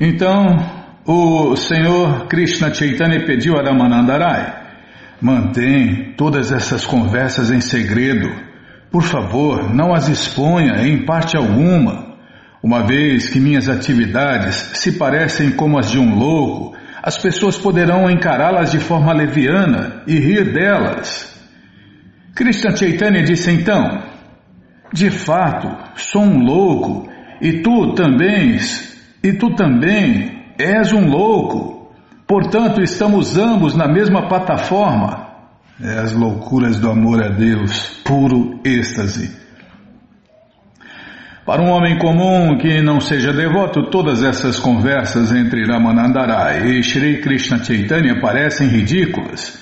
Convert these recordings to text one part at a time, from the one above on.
Então, o Senhor Krishna Chaitanya pediu a Ramanandarai, mantém todas essas conversas em segredo. Por favor, não as exponha em parte alguma. Uma vez que minhas atividades se parecem como as de um louco, as pessoas poderão encará-las de forma leviana e rir delas. Krishna Chaitanya disse então: De fato, sou um louco e tu também, e tu também és um louco. Portanto, estamos ambos na mesma plataforma. É as loucuras do amor a Deus, puro êxtase. Para um homem comum que não seja devoto, todas essas conversas entre Ramanandarai e Sri Krishna Chaitanya parecem ridículas.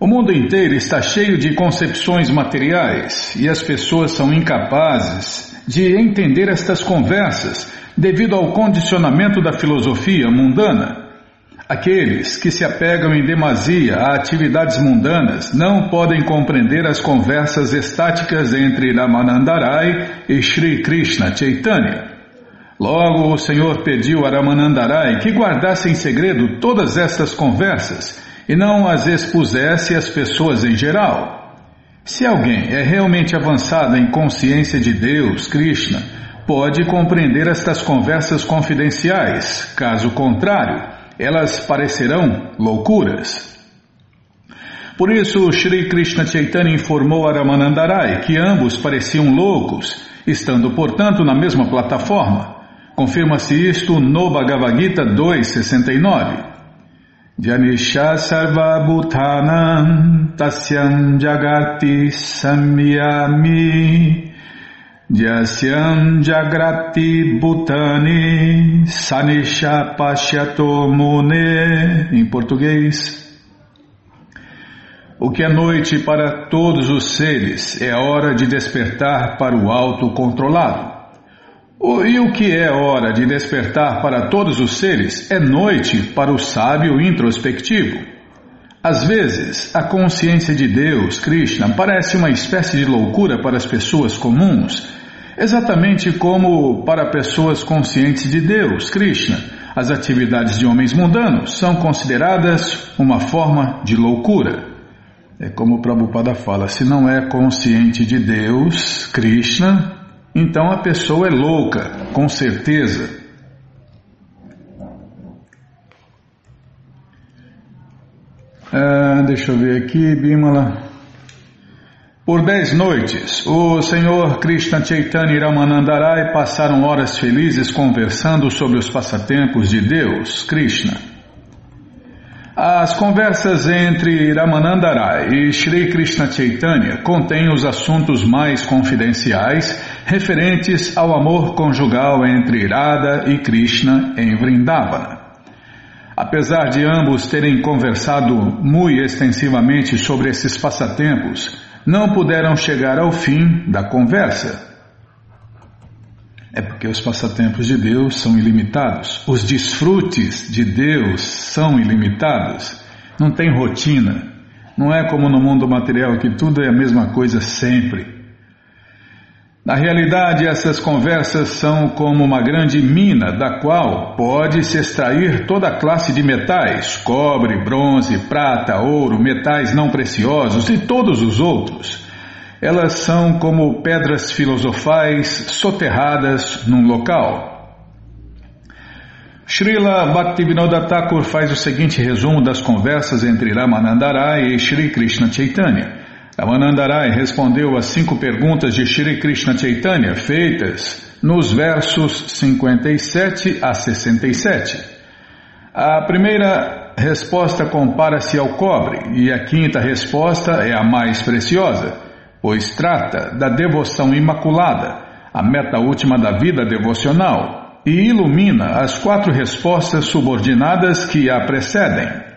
O mundo inteiro está cheio de concepções materiais e as pessoas são incapazes de entender estas conversas devido ao condicionamento da filosofia mundana. Aqueles que se apegam em demasia a atividades mundanas não podem compreender as conversas estáticas entre Ramanandarai e Sri Krishna Chaitanya. Logo, o Senhor pediu a Ramanandarai que guardasse em segredo todas estas conversas e não as expusesse às pessoas em geral. Se alguém é realmente avançado em consciência de Deus, Krishna, pode compreender estas conversas confidenciais. Caso contrário, elas parecerão loucuras. Por isso, Sri Krishna Chaitanya informou a Ramanandarai que ambos pareciam loucos, estando, portanto, na mesma plataforma. Confirma-se isto no Bhagavad Gita 2.69. Janisha sarva bhutanam tasyam jagati samyami Jasyam Jagrati Bhutani Sanisha Pashyato Mune Em português O que é noite para todos os seres é hora de despertar para o autocontrolado. E o que é hora de despertar para todos os seres é noite para o sábio introspectivo. Às vezes, a consciência de Deus, Krishna, parece uma espécie de loucura para as pessoas comuns Exatamente como para pessoas conscientes de Deus, Krishna, as atividades de homens mundanos são consideradas uma forma de loucura. É como o Prabhupada fala: se não é consciente de Deus, Krishna, então a pessoa é louca, com certeza. Ah, deixa eu ver aqui, Bimala. Por dez noites, o Senhor Krishna Chaitanya e Ramanandarai passaram horas felizes conversando sobre os passatempos de Deus, Krishna. As conversas entre Ramanandarai e Sri Krishna Chaitanya contêm os assuntos mais confidenciais referentes ao amor conjugal entre Radha e Krishna em Vrindavana. Apesar de ambos terem conversado muito extensivamente sobre esses passatempos, não puderam chegar ao fim da conversa. É porque os passatempos de Deus são ilimitados, os desfrutes de Deus são ilimitados, não tem rotina, não é como no mundo material que tudo é a mesma coisa sempre. Na realidade, essas conversas são como uma grande mina da qual pode-se extrair toda a classe de metais: cobre, bronze, prata, ouro, metais não preciosos e todos os outros. Elas são como pedras filosofais soterradas num local. Srila Bhaktivinoda Thakur faz o seguinte resumo das conversas entre Ramanandarai e Sri Krishna Chaitanya. Ramanandarai respondeu às cinco perguntas de Shri Krishna Chaitanya feitas nos versos 57 a 67. A primeira resposta compara-se ao cobre e a quinta resposta é a mais preciosa, pois trata da devoção imaculada, a meta última da vida devocional, e ilumina as quatro respostas subordinadas que a precedem.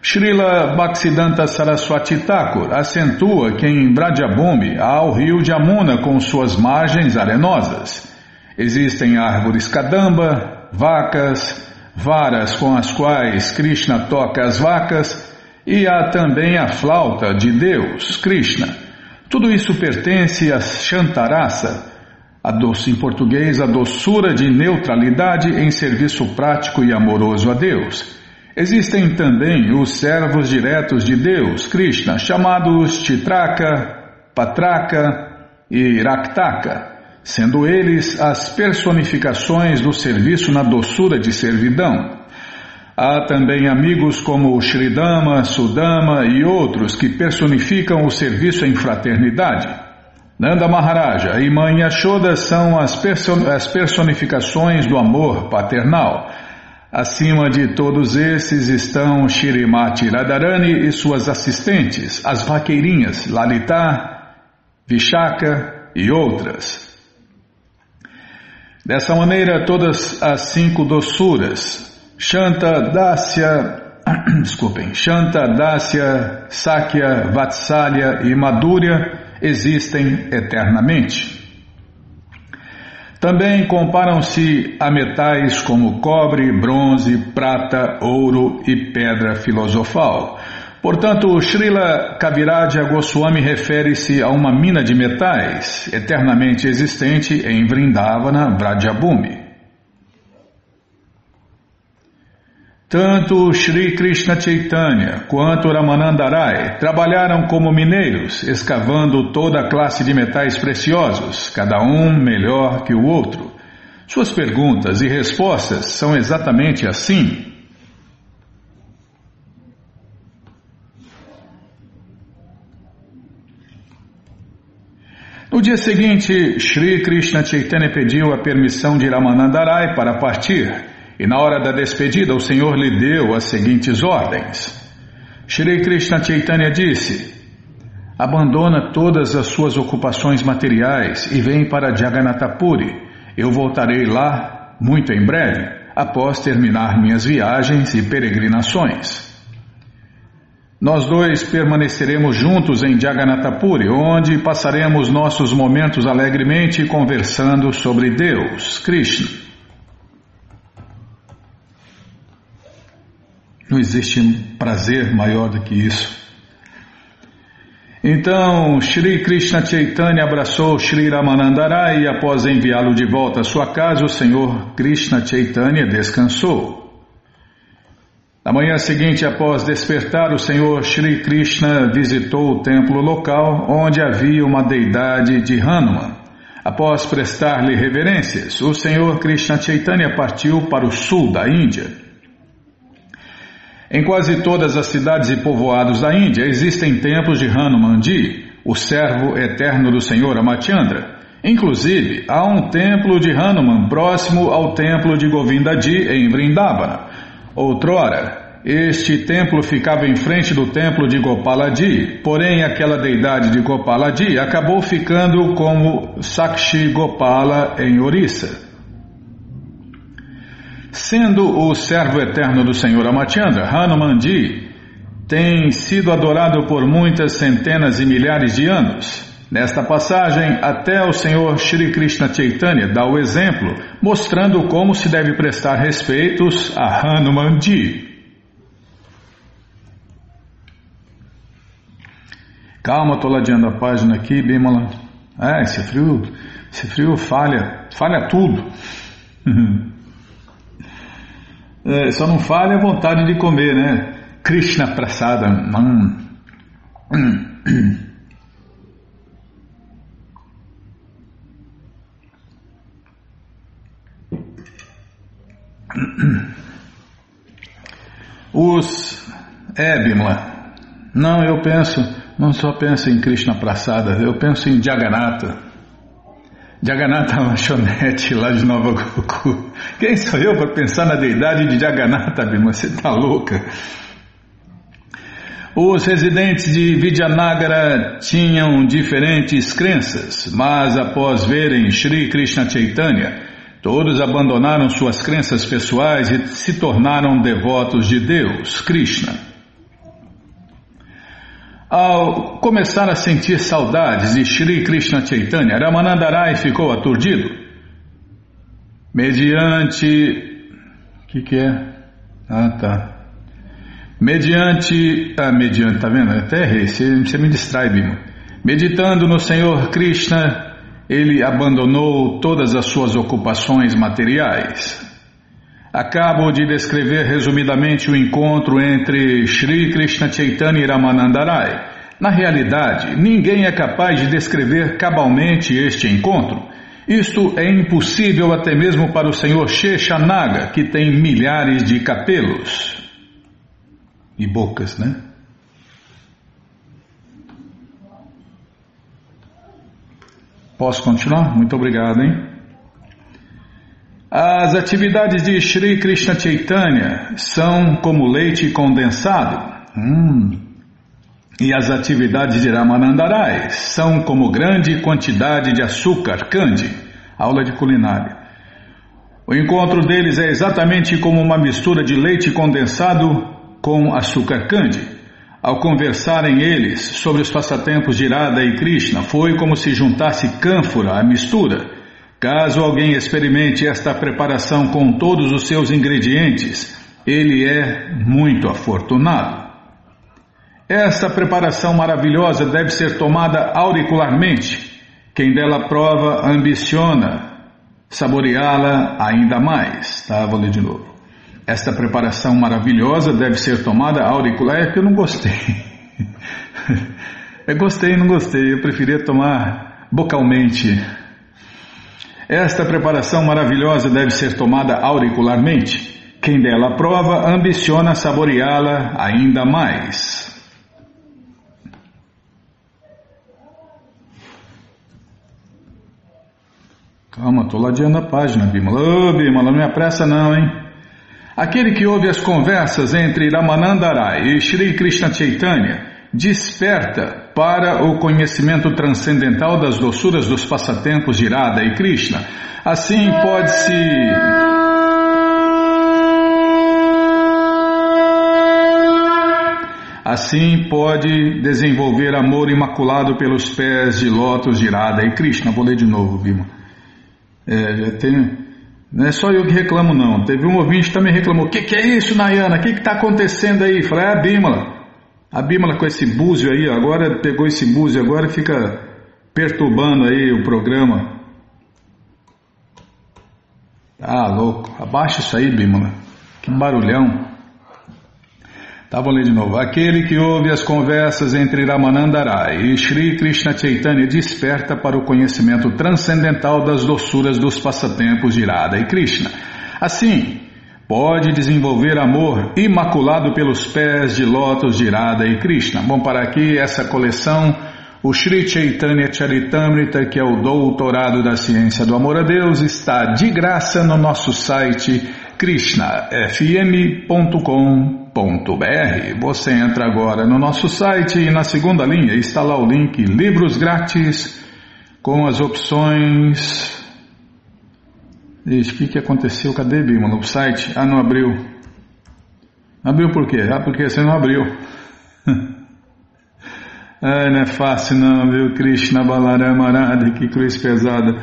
Srila Bhaktisiddhanta Saraswati Thakur acentua que em Bradyabhumi há o rio de Amuna com suas margens arenosas. Existem árvores kadamba, vacas, varas com as quais Krishna toca as vacas e há também a flauta de Deus, Krishna. Tudo isso pertence a Shantarasa, a doce, em português, a doçura de neutralidade em serviço prático e amoroso a Deus. Existem também os servos diretos de Deus, Krishna, chamados Chitraka, Patraka e Raktaka, sendo eles as personificações do serviço na doçura de servidão. Há também amigos como Sridama, Sudama e outros que personificam o serviço em fraternidade. Nanda Maharaja e Mãe Yashoda são as, personificações do amor paternal. Acima de todos esses estão Shirimati Radharani e suas assistentes, as vaqueirinhas Lalita, Vishaka e outras. Dessa maneira, todas as cinco doçuras, Shanta, Dasya, desculpem, Shanta, Dasya, Sakya, Vatsalya e Madhurya existem eternamente. Também comparam-se a metais como cobre, bronze, prata, ouro e pedra filosofal. Portanto, Srila Kaviraja Goswami refere-se a uma mina de metais eternamente existente em Vrindavana, Vrajabhumi. Tanto Sri Krishna Chaitanya quanto Ramanandarai trabalharam como mineiros, escavando toda a classe de metais preciosos, cada um melhor que o outro. Suas perguntas e respostas são exatamente assim. No dia seguinte, Sri Krishna Chaitanya pediu a permissão de Ramanandarai para partir. E na hora da despedida, o Senhor lhe deu as seguintes ordens. Shri Krishna Chaitanya disse: Abandona todas as suas ocupações materiais e vem para Jagannatapuri. Eu voltarei lá muito em breve, após terminar minhas viagens e peregrinações. Nós dois permaneceremos juntos em Jagannatapuri, onde passaremos nossos momentos alegremente conversando sobre Deus, Krishna. Não existe prazer maior do que isso. Então, Sri Krishna Chaitanya abraçou Sri Ramanandara e após enviá-lo de volta à sua casa, o Senhor Krishna Chaitanya descansou. Na manhã seguinte, após despertar, o Senhor Sri Krishna visitou o templo local onde havia uma deidade de Hanuman. Após prestar-lhe reverências, o Senhor Krishna Chaitanya partiu para o sul da Índia. Em quase todas as cidades e povoados da Índia existem templos de Hanumanji, o servo eterno do Senhor Amachandra. Inclusive, há um templo de Hanuman próximo ao templo de Govindaji em Vrindavana. Outrora, este templo ficava em frente do templo de Gopalaji, porém aquela deidade de Gopalaji acabou ficando como Sakshi Gopala em Orissa. Sendo o servo eterno do Senhor Amachandra, Hanumanji tem sido adorado por muitas centenas e milhares de anos. Nesta passagem, até o Senhor Shri Krishna Chaitanya dá o exemplo, mostrando como se deve prestar respeitos a Hanumanji. Calma, estou ladeando a página aqui, Bimala. Ah, esse frio, esse frio falha, falha tudo. É, só não falha a vontade de comer, né? Krishna Prasada. Hum. Os. É. Não, eu penso, não só penso em Krishna Prasada, eu penso em Jagannatha. Jagannatha Lanchonete lá de Nova Goku. Quem sou eu para pensar na deidade de Jagannatha, Bima? Você está louca? Os residentes de Vidyanagara tinham diferentes crenças, mas após verem Sri Krishna Chaitanya, todos abandonaram suas crenças pessoais e se tornaram devotos de Deus, Krishna. Ao começar a sentir saudades de Sri Krishna Chaitanya, Ramanandarai ficou aturdido. Mediante. O que, que é? Ah, tá. Mediante. Ah, mediante, tá vendo? Até errei, você, você me distrai, Bima. Meditando no Senhor Krishna, ele abandonou todas as suas ocupações materiais. Acabo de descrever resumidamente o encontro entre Sri Krishna Chaitanya e Ramanandarai. Na realidade, ninguém é capaz de descrever cabalmente este encontro. Isto é impossível até mesmo para o senhor Sheshanaga, que tem milhares de capelos e bocas, né? Posso continuar? Muito obrigado, hein? As atividades de Sri Krishna Chaitanya são como leite condensado. Hum. E as atividades de Ramanandarai são como grande quantidade de açúcar, candy. Aula de culinária. O encontro deles é exatamente como uma mistura de leite condensado com açúcar candy. Ao conversarem eles sobre os passatempos de Radha e Krishna, foi como se juntasse cânfora à mistura Caso alguém experimente esta preparação com todos os seus ingredientes, ele é muito afortunado. Esta preparação maravilhosa deve ser tomada auricularmente. Quem dela prova ambiciona saboreá-la ainda mais. Tá? Vou ler de novo. Esta preparação maravilhosa deve ser tomada auricular. É que eu não gostei. eu gostei, não gostei. Eu preferia tomar bocalmente. Esta preparação maravilhosa deve ser tomada auricularmente. Quem dela prova ambiciona saboreá-la ainda mais. Calma, estou ladeando a página, Bimala. Ô, oh, Bimala, não me apressa não, hein? Aquele que ouve as conversas entre Ramanandarai e Sri Krishna Chaitanya desperta para o conhecimento transcendental das doçuras dos passatempos de Radha e Krishna. Assim pode-se. Assim pode desenvolver amor imaculado pelos pés de lótus de Radha e Krishna. Vou ler de novo, Bima. É, tem, não é só eu que reclamo, não. Teve um ouvinte que também reclamou. O que, que, é isso, Nayana? O que está acontecendo aí? Falei, é a A Bímola com esse búzio aí, agora pegou esse búzio, agora fica perturbando aí o programa. Ah, louco. Abaixa isso aí, Bímola. Que barulhão. Tá, vou ler de novo. Aquele que ouve as conversas entre Ramanandarai e Sri Krishna Chaitanya desperta para o conhecimento transcendental das doçuras dos passatempos de Radha e Krishna. Assim, pode desenvolver amor imaculado pelos pés de lótus de Radha e Krishna. Bom, para aqui essa coleção, o Sri Chaitanya Charitamrita, que é o doutorado da ciência do amor a Deus, está de graça no nosso site krishnafm.com.br. Você entra agora no nosso site e na segunda linha está lá o link Livros Grátis com as opções Ixi, o que, que aconteceu? Cadê, Bima? No site? Ah, não abriu. Abriu por quê? Ah, porque você não abriu. ah, não é fácil não, viu? Krishna Balaramarada, que cruz pesada.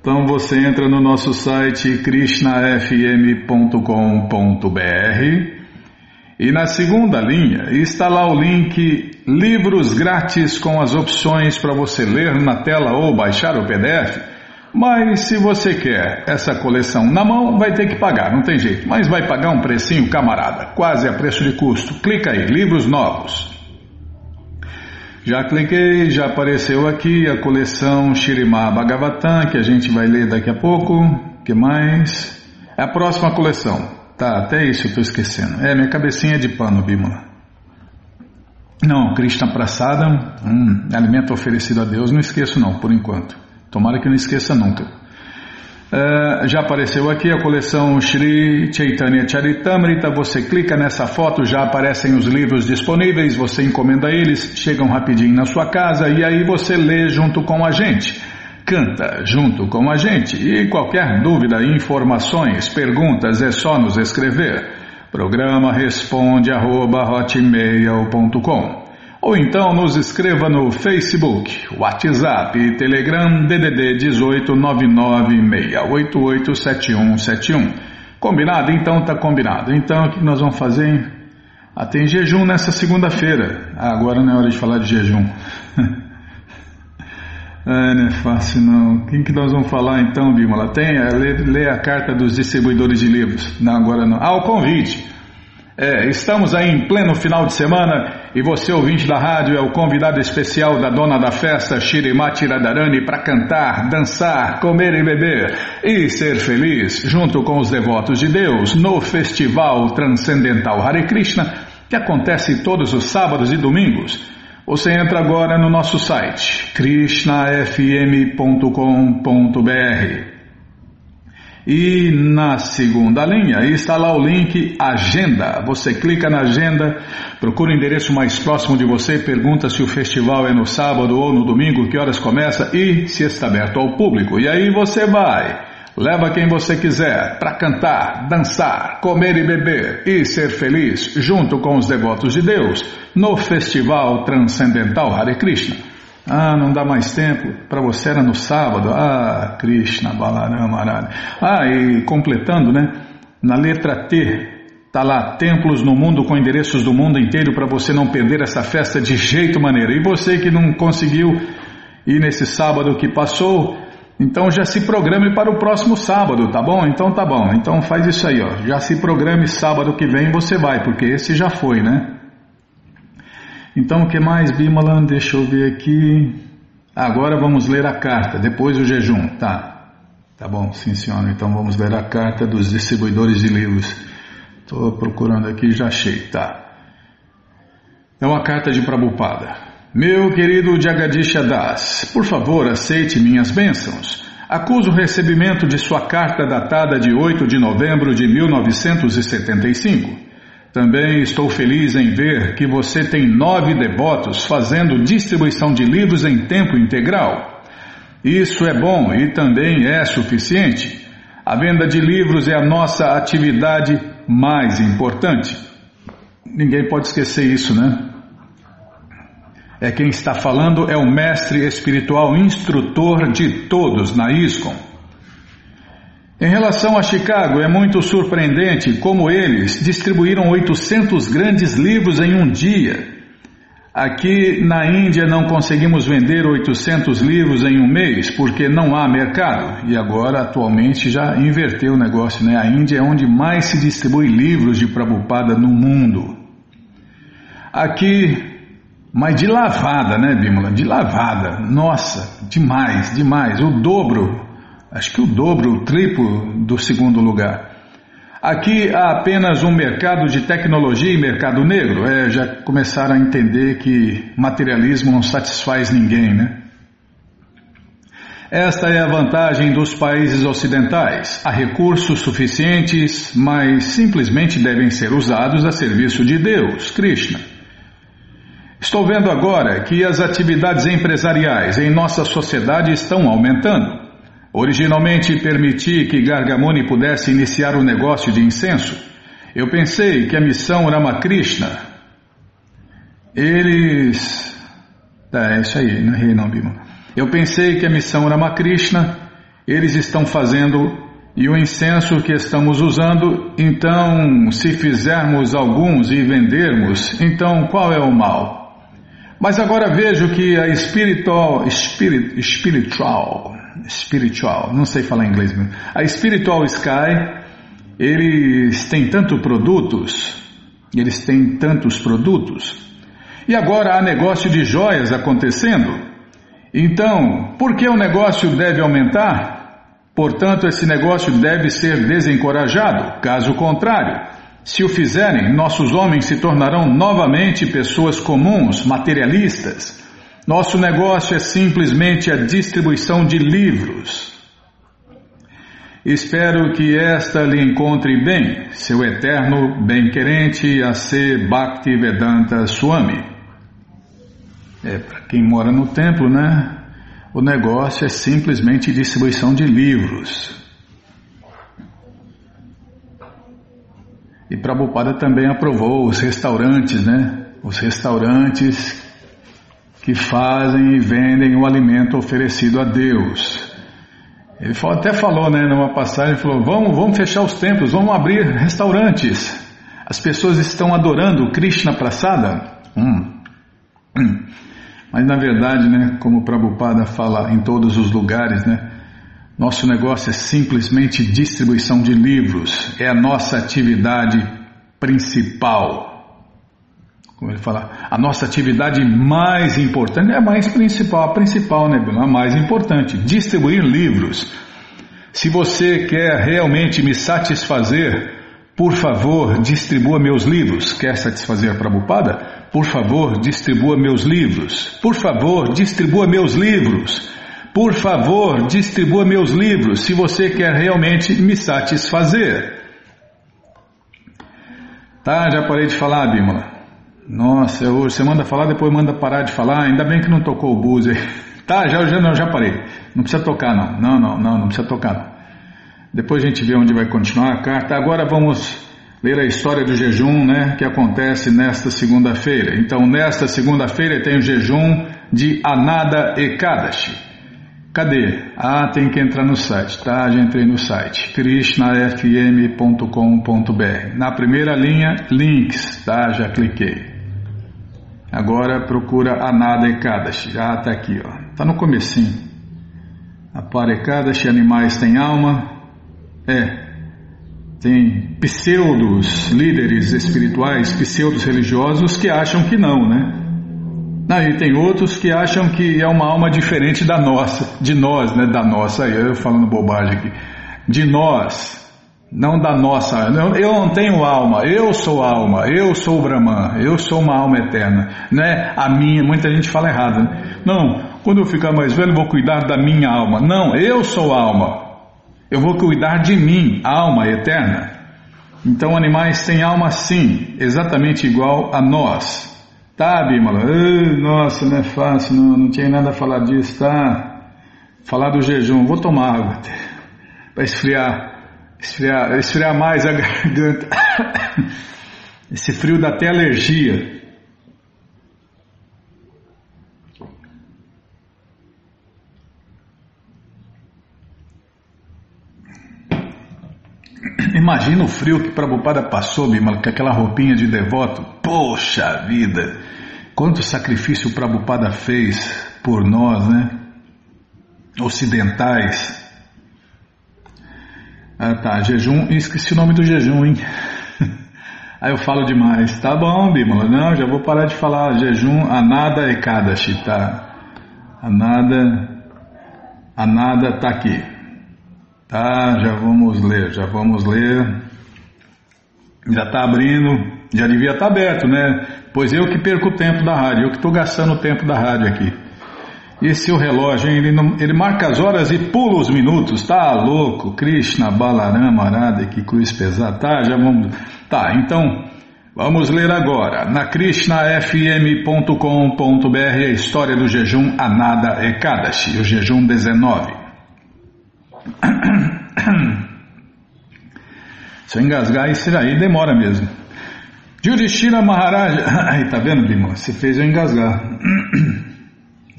Então você entra no nosso site krishnafm.com.br e na segunda linha está lá o link Livros Grátis com as opções para você ler na tela ou baixar o PDF. Mas se você quer essa coleção na mão, vai ter que pagar, não tem jeito. Mas vai pagar um precinho, camarada, quase a preço de custo. Clica aí, livros novos. Já cliquei, já apareceu aqui a coleção Shirimá Bhagavatam, que a gente vai ler daqui a pouco. que mais? É a próxima coleção. Tá, até isso eu estou esquecendo. É, minha cabecinha é de pano, Bímola. Não, Krishna Prasada, hum, alimento oferecido a Deus, não esqueço não, por enquanto. Tomara que não esqueça nunca. Uh, já apareceu aqui a coleção Sri Chaitanya Charitamrita. Você clica nessa foto, já aparecem os livros disponíveis. Você encomenda eles, chegam rapidinho na sua casa e aí você lê junto com a gente. Canta junto com a gente. E qualquer dúvida, informações, perguntas, é só nos escrever. Programa responde arroba, ou então nos escreva no Facebook, WhatsApp Telegram DDD 18996887171. Combinado? Então tá combinado. Então o que nós vamos fazer? Ah, tem jejum nessa segunda-feira. Ah, agora não é hora de falar de jejum. É, não é fácil não. Quem que nós vamos falar então, Bimala? Tem, é, lê, lê, a carta dos distribuidores de livros. Não, agora não. Ah, o convite. É, estamos aí em pleno final de semana e você, ouvinte da rádio, é o convidado especial da dona da festa, Shirimati Radharani, para cantar, dançar, comer e beber e ser feliz junto com os devotos de Deus no Festival Transcendental Hare Krishna, que acontece todos os sábados e domingos. Você entra agora no nosso site krishnafm.com.br e na segunda linha está lá o link Agenda. Você clica na agenda, procura o endereço mais próximo de você, pergunta se o festival é no sábado ou no domingo, que horas começa e se está aberto ao público. E aí você vai. Leva quem você quiser para cantar, dançar, comer e beber e ser feliz junto com os devotos de Deus no Festival Transcendental Hare Krishna. Ah, não dá mais tempo. Para você era no sábado. Ah, Krishna, Balarama, Arada. Ah, e completando, né? Na letra T, tá lá, templos no mundo com endereços do mundo inteiro para você não perder essa festa de jeito maneiro. E você que não conseguiu ir nesse sábado que passou, então já se programe para o próximo sábado, tá bom? Então tá bom. Então faz isso aí, ó. Já se programe sábado que vem você vai, porque esse já foi, né? Então, o que mais, Bimalan? Deixa eu ver aqui. Agora vamos ler a carta, depois o jejum. Tá. Tá bom, sim, senhora. Então vamos ler a carta dos distribuidores de livros. Estou procurando aqui, já achei. Tá. É uma carta de Prabhupada. Meu querido Jagadisha Das, por favor, aceite minhas bênçãos. Acuso o recebimento de sua carta datada de 8 de novembro de 1975. Também estou feliz em ver que você tem nove devotos fazendo distribuição de livros em tempo integral. Isso é bom e também é suficiente. A venda de livros é a nossa atividade mais importante. Ninguém pode esquecer isso, né? É quem está falando é o mestre espiritual instrutor de todos na ISCOM. Em relação a Chicago, é muito surpreendente como eles distribuíram 800 grandes livros em um dia. Aqui na Índia não conseguimos vender 800 livros em um mês porque não há mercado. E agora, atualmente, já inverteu o negócio, né? A Índia é onde mais se distribui livros de Prabhupada no mundo. Aqui, mas de lavada, né, Bímola? De lavada. Nossa, demais, demais. O dobro acho que o dobro, o triplo do segundo lugar. Aqui há apenas um mercado de tecnologia e mercado negro. É, já começaram a entender que materialismo não satisfaz ninguém, né? Esta é a vantagem dos países ocidentais. Há recursos suficientes, mas simplesmente devem ser usados a serviço de Deus, Krishna. Estou vendo agora que as atividades empresariais em nossa sociedade estão aumentando. Originalmente permiti que Gargamuni pudesse iniciar o um negócio de incenso. Eu pensei que a missão Ramakrishna. Eles. É, é isso aí, não errei não, Bima. Eu pensei que a missão Ramakrishna eles estão fazendo e o incenso que estamos usando, então, se fizermos alguns e vendermos, então qual é o mal? Mas agora vejo que a espiritual, spirit, spiritual Spiritual, não sei falar inglês mesmo. A Spiritual Sky, eles têm tantos produtos, eles têm tantos produtos, e agora há negócio de joias acontecendo. Então, por que o negócio deve aumentar? Portanto, esse negócio deve ser desencorajado. Caso contrário, se o fizerem, nossos homens se tornarão novamente pessoas comuns, materialistas nosso negócio é simplesmente a distribuição de livros. Espero que esta lhe encontre bem, seu eterno bem-querente a ser Bhaktivedanta Swami. É, para quem mora no templo, né? O negócio é simplesmente distribuição de livros. E Prabhupada também aprovou os restaurantes, né? Os restaurantes que fazem e vendem o alimento oferecido a Deus. Ele até falou, né, numa passagem, falou: vamos, vamos fechar os templos, vamos abrir restaurantes. As pessoas estão adorando Krishna Prasada. Hum. Hum. Mas na verdade, né, como o Prabhupada fala em todos os lugares, né, nosso negócio é simplesmente distribuição de livros, é a nossa atividade principal. Como ele fala, a nossa atividade mais importante é a mais principal, a principal, né, a mais importante, distribuir livros. Se você quer realmente me satisfazer, por favor, distribua meus livros. Quer satisfazer a Prabhupada? Por favor, distribua meus livros. Por favor, distribua meus livros. Por favor, distribua meus livros se você quer realmente me satisfazer. Tá, já parei de falar, Bímola. Nossa, hoje você manda falar, depois manda parar de falar. Ainda bem que não tocou o buzzer. Tá, já, já, não, já parei. Não precisa tocar, não. Não, não, não, não precisa tocar, não. Depois a gente vê onde vai continuar a carta. Agora vamos ler a história do jejum, né, que acontece nesta segunda-feira. Então, nesta segunda-feira tem o jejum de Anada Ekadashi. Cadê? Ah, tem que entrar no site, tá? Já entrei no site, krishnafm.com.br. Na primeira linha, links, tá? Já cliquei. Agora procura Anada Ekadashi. Ah, tá aqui, ó. Tá no comecinho. Apara Ekadashi, animais têm alma. É, tem pseudos líderes espirituais, pseudos religiosos que acham que não, né? Aí tem outros que acham que é uma alma diferente da nossa, de nós, né? Da nossa, aí eu falando bobagem aqui. De nós, não da nossa. Eu não tenho alma, eu sou alma, eu sou o Brahman, eu sou uma alma eterna. Não é a minha, muita gente fala errado. Né? Não, quando eu ficar mais velho, vou cuidar da minha alma. Não, eu sou alma. Eu vou cuidar de mim, alma eterna. Então, animais têm alma sim, exatamente igual a nós. Tá, Bimala? Nossa, não é fácil, não, não tinha nada a falar disso, tá? Falar do jejum, vou tomar água para esfriar, esfriar, esfriar mais a garganta. Esse frio dá até alergia. Imagina o frio que Prabhupada passou, Bimala, com aquela roupinha de devoto. Poxa vida! Quanto sacrifício Prabhupada fez por nós, né? Ocidentais. Ah tá, jejum, esqueci o nome do jejum, hein? Aí eu falo demais. Tá bom, Bimala, não, já vou parar de falar. Jejum, Anada Ekadashi, tá? Anada, Anada tá aqui. Tá, já vamos ler, já vamos ler. Já está abrindo, já devia estar tá aberto, né? Pois eu que perco o tempo da rádio, eu que estou gastando o tempo da rádio aqui. E seu relógio, hein? Ele, não, ele marca as horas e pula os minutos, tá louco? Krishna, Balarama, Arada, que cruz pesada, tá? Já vamos. Tá, então vamos ler agora. Na krishnafm.com.br a história do jejum Anada Ekadashi, o jejum 19. Se eu engasgar, isso aí demora mesmo. Yudhishthira Maharaja. Aí, tá vendo, Bima? Você fez eu engasgar.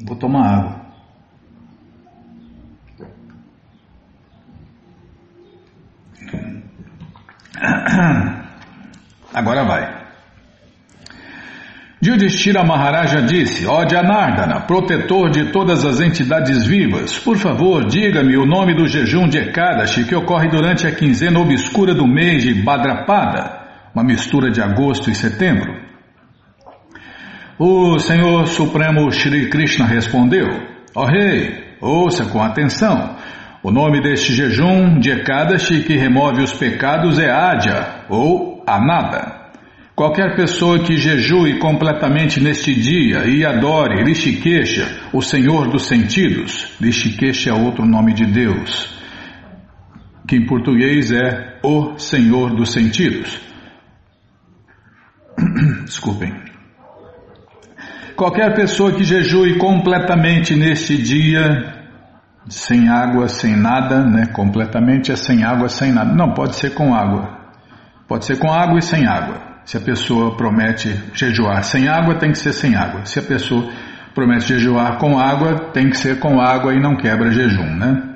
Vou tomar água. Agora vai. Yudhishthira Maharaja disse, ó Janardana, protetor de todas as entidades vivas, por favor, diga-me o nome do jejum de Ekadashi que ocorre durante a quinzena obscura do mês de Badrapada, uma mistura de agosto e setembro. O Senhor Supremo Shri Krishna respondeu, ó rei, ouça com atenção, o nome deste jejum de Ekadashi que remove os pecados é Adya, ou Anada. Qualquer pessoa que jejue completamente neste dia e adore Rishikesha, o Senhor dos Sentidos, Rishikesha é outro nome de Deus, que em português é o Senhor dos Sentidos. Desculpem. Qualquer pessoa que jejue completamente neste dia, sem água, sem nada, né? Completamente é sem água, sem nada. Não, pode ser com água. Pode ser com água e sem água. Se a pessoa promete jejuar sem água, tem que ser sem água. Se a pessoa promete jejuar com água, tem que ser com água e não quebra jejum, né?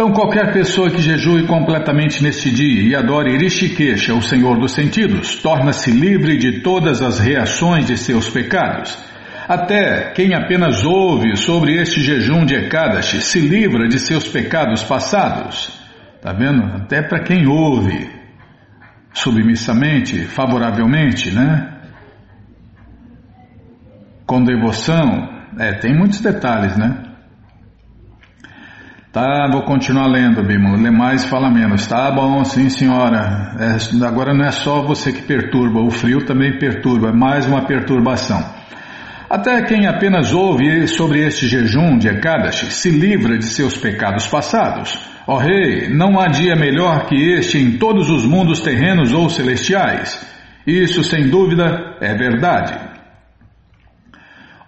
Então, qualquer pessoa que jejue completamente neste dia e adore Rishikesha, o Senhor dos Sentidos, torna-se livre de todas as reações de seus pecados. Até quem apenas ouve sobre este jejum de Ekadashi se livra de seus pecados passados. Tá vendo? Até para quem ouve submissamente, favoravelmente, né? Com devoção, é, tem muitos detalhes, né? Tá, vou continuar lendo, Bimo. Lê mais, fala menos. Tá bom, sim, senhora. É, agora não é só você que perturba, o frio também perturba, é mais uma perturbação. Até quem apenas ouve sobre este jejum de Ekadashi se livra de seus pecados passados. Ó oh, rei, não há dia melhor que este em todos os mundos terrenos ou celestiais. Isso, sem dúvida, é verdade.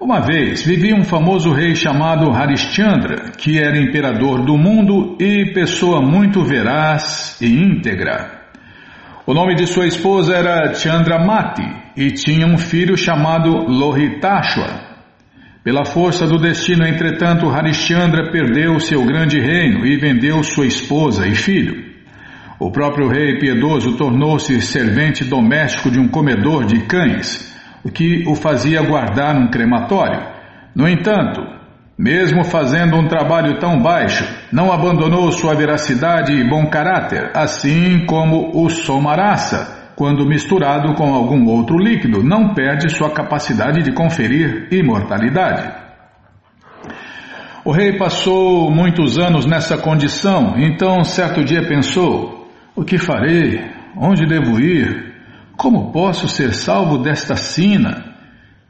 Uma vez vivia um famoso rei chamado Harishchandra, que era imperador do mundo e pessoa muito veraz e íntegra. O nome de sua esposa era Chandramati e tinha um filho chamado Lohitashva. Pela força do destino, entretanto, Harishchandra perdeu seu grande reino e vendeu sua esposa e filho. O próprio rei piedoso tornou-se servente doméstico de um comedor de cães que o fazia guardar um crematório. No entanto, mesmo fazendo um trabalho tão baixo, não abandonou sua veracidade e bom caráter, assim como o somarasa, quando misturado com algum outro líquido, não perde sua capacidade de conferir imortalidade. O rei passou muitos anos nessa condição, então certo dia pensou: o que farei? Onde devo ir? Como posso ser salvo desta sina?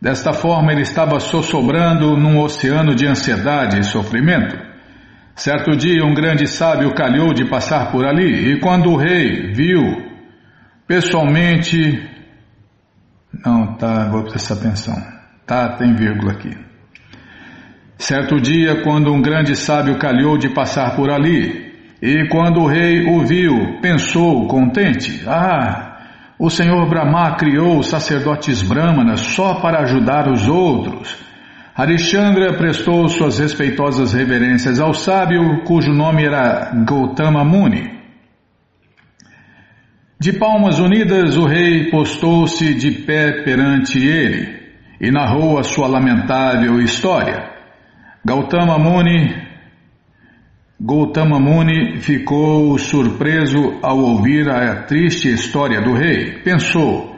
Desta forma ele estava sossobrando num oceano de ansiedade e sofrimento. Certo dia um grande sábio calhou de passar por ali e quando o rei viu pessoalmente não, tá, vou prestar atenção. Tá, tem vírgula aqui. Certo dia, quando um grande sábio calhou de passar por ali, e quando o rei o viu, pensou contente: Ah, o Senhor Brahma criou os sacerdotes brahmanas só para ajudar os outros. Harishchandra prestou suas respeitosas reverências ao sábio, cujo nome era Gautama Muni. De palmas unidas, o rei postou-se de pé perante ele e narrou a sua lamentável história. Gautama Muni Gautama Muni ficou surpreso ao ouvir a triste história do rei. Pensou: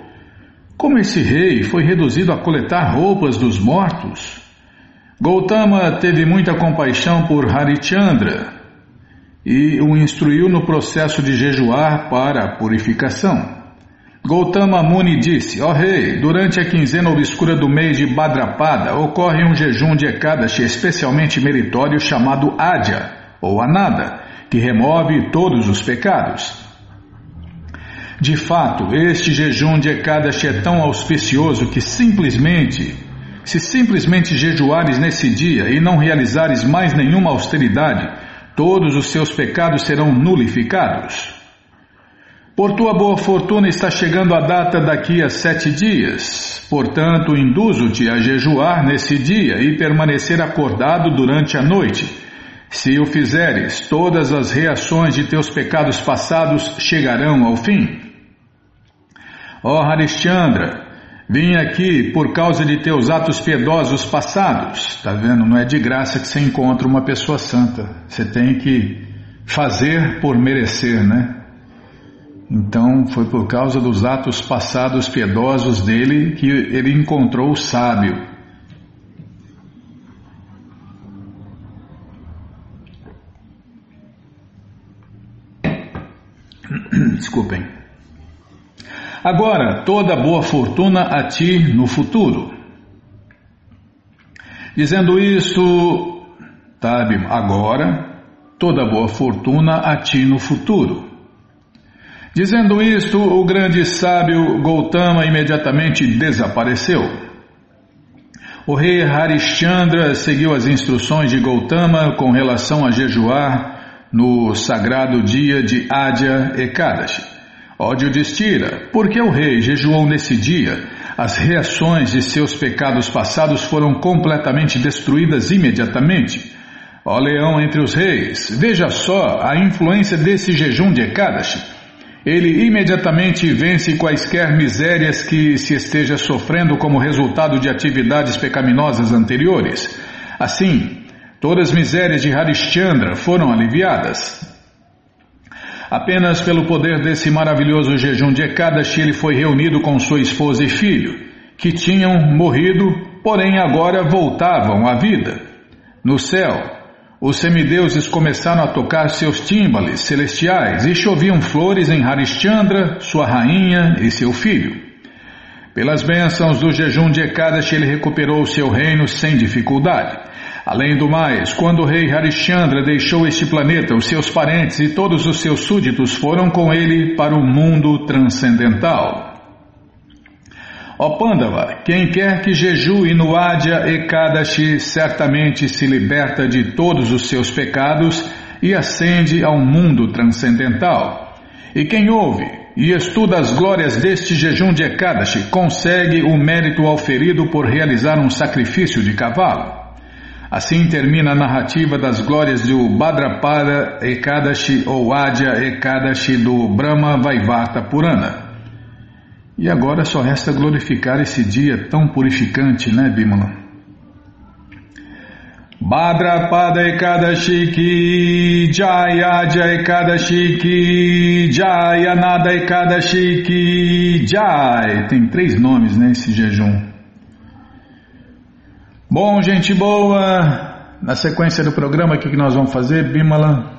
como esse rei foi reduzido a coletar roupas dos mortos? Gautama teve muita compaixão por Harichandra e o instruiu no processo de jejuar para a purificação. Gautama Muni disse: Ó oh, rei, durante a quinzena obscura do mês de Badrapada ocorre um jejum de Ekadashi especialmente meritório chamado Adya ou a nada, que remove todos os pecados. De fato, este jejum de Ekadashi é tão auspicioso que simplesmente, se simplesmente jejuares nesse dia e não realizares mais nenhuma austeridade, todos os seus pecados serão nulificados. Por tua boa fortuna está chegando a data daqui a sete dias, portanto, induzo-te a jejuar nesse dia e permanecer acordado durante a noite se o fizeres, todas as reações de teus pecados passados chegarão ao fim. Ó oh, Harishchandra, vim aqui por causa de teus atos piedosos passados. Tá vendo? Não é de graça que você encontra uma pessoa santa. Você tem que fazer por merecer, né? Então foi por causa dos atos passados piedosos dele que ele encontrou o sábio. Desculpem. Agora, toda boa fortuna a ti no futuro. Dizendo isto, Tabi, agora, toda boa fortuna a ti no futuro. Dizendo isto, o grande sábio Gautama imediatamente desapareceu. O rei Harishchandra seguiu as instruções de Gautama com relação a jejuar no sagrado dia de Adya Ekadashi. Ódio destira, porque o rei jejuou nesse dia, as reações de seus pecados passados foram completamente destruídas imediatamente. Ó leão entre os reis, veja só a influência desse jejum de Ekadashi. ele imediatamente vence quaisquer misérias que se esteja sofrendo como resultado de atividades pecaminosas anteriores. Assim, todas as misérias de Harishchandra foram aliviadas. Apenas pelo poder desse maravilhoso jejum de Ekadashi ele foi reunido com sua esposa e filho, que tinham morrido, porém agora voltavam à vida. No céu, os semideuses começaram a tocar seus tímbales celestiais e choviam flores em Harishchandra, sua rainha e seu filho. Pelas bênçãos do jejum de Ekadashi ele recuperou seu reino sem dificuldade. Além do mais, quando o rei Harishchandra deixou este planeta, os seus parentes e todos os seus súditos foram com ele para o mundo transcendental. Ó Pandava, quem quer que jejue no Adya Ekadashi certamente se liberta de todos os seus pecados e ascende ao mundo transcendental. E quem ouve e estuda as glórias deste jejum de Ekadashi consegue o mérito auferido por realizar um sacrifício de cavalo. Assim termina a narrativa das glórias do Bhadrapada Ekadashi ou Adya Ekadashi do Brahma Vaivata Purana. E agora só resta glorificar esse dia tão purificante, né, Bimala? Bhadrapada Ekadashi ki Jai Adya Ekadashi ki Jai Anada Ekadashi ki Jai. Tem três nomes, né, esse jejum. Bom, gente boa, na sequência do programa, o que nós vamos fazer, Bimala?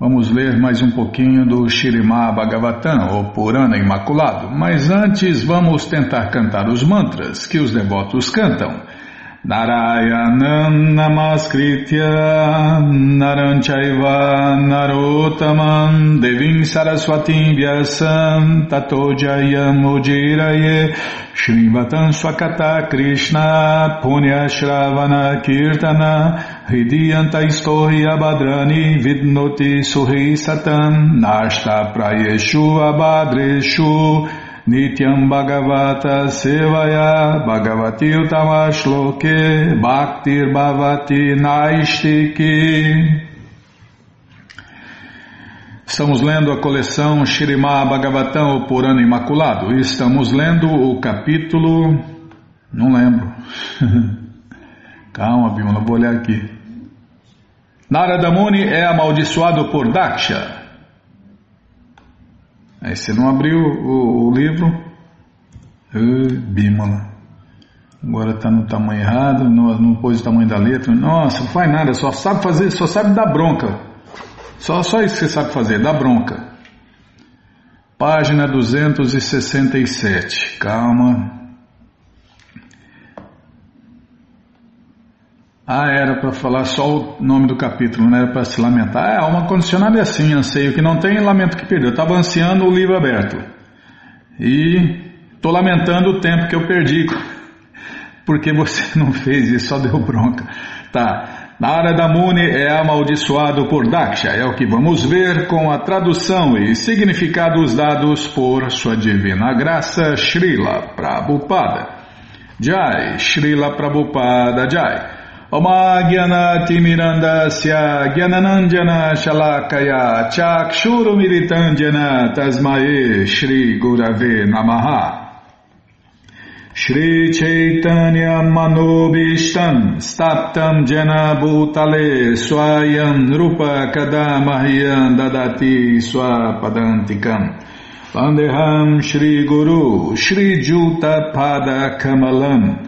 Vamos ler mais um pouquinho do Shirimá Bhagavatam, ou Purana Imaculado, mas antes vamos tentar cantar os mantras que os devotos cantam. Narayanam Namaskritya Naranchaiva Narotamam Devim Saraswatim Vyasam Tato Jayam Swakata Krishna Punya Shravana Kirtana Hridiyanta Istohi Abhadrani Vidnoti Suhi Satam Nashta Prayeshu Abhadreshu Nityam Bhagavata Sevaya Bhagavati Utamashloke Bhaktir Bhavati Naistiki Estamos lendo a coleção Shirimá Bhagavatam, o Purana Imaculado. Estamos lendo o capítulo. Não lembro. Calma, Bimala, vou olhar aqui. Narada Muni é amaldiçoado por Daksha. Aí você não abriu o, o livro. Uh, Bímola. Agora está no tamanho errado, não, não pôs o tamanho da letra. Nossa, não faz nada, só sabe fazer, só sabe dar bronca. Só, só isso que você sabe fazer, dar bronca. Página 267. Calma. Ah, era para falar só o nome do capítulo, não era para se lamentar. É, alma condicionada é assim, anseio que não tem, lamento que perdeu. Eu estava ansiando o livro aberto. E estou lamentando o tempo que eu perdi. Porque você não fez isso, só deu bronca. Tá. Na área da Muni é amaldiçoado por Daksha, é o que vamos ver com a tradução e significados dados por sua divina graça Srila Prabhupada. Jai, Srila Prabhupada Jai. Omagyanati Mirandasya Gyananandjana Shalakaya Chakshuru Militandjana Tasmae Shri Gurave Namaha. Shri Chaitanya Manobishtam Staptam Jana Bhutale Swayam Rupa Kadamahyam Dadati Swapadantikam. Vandeham Shri Guru Shri Juta Pada Kamalam.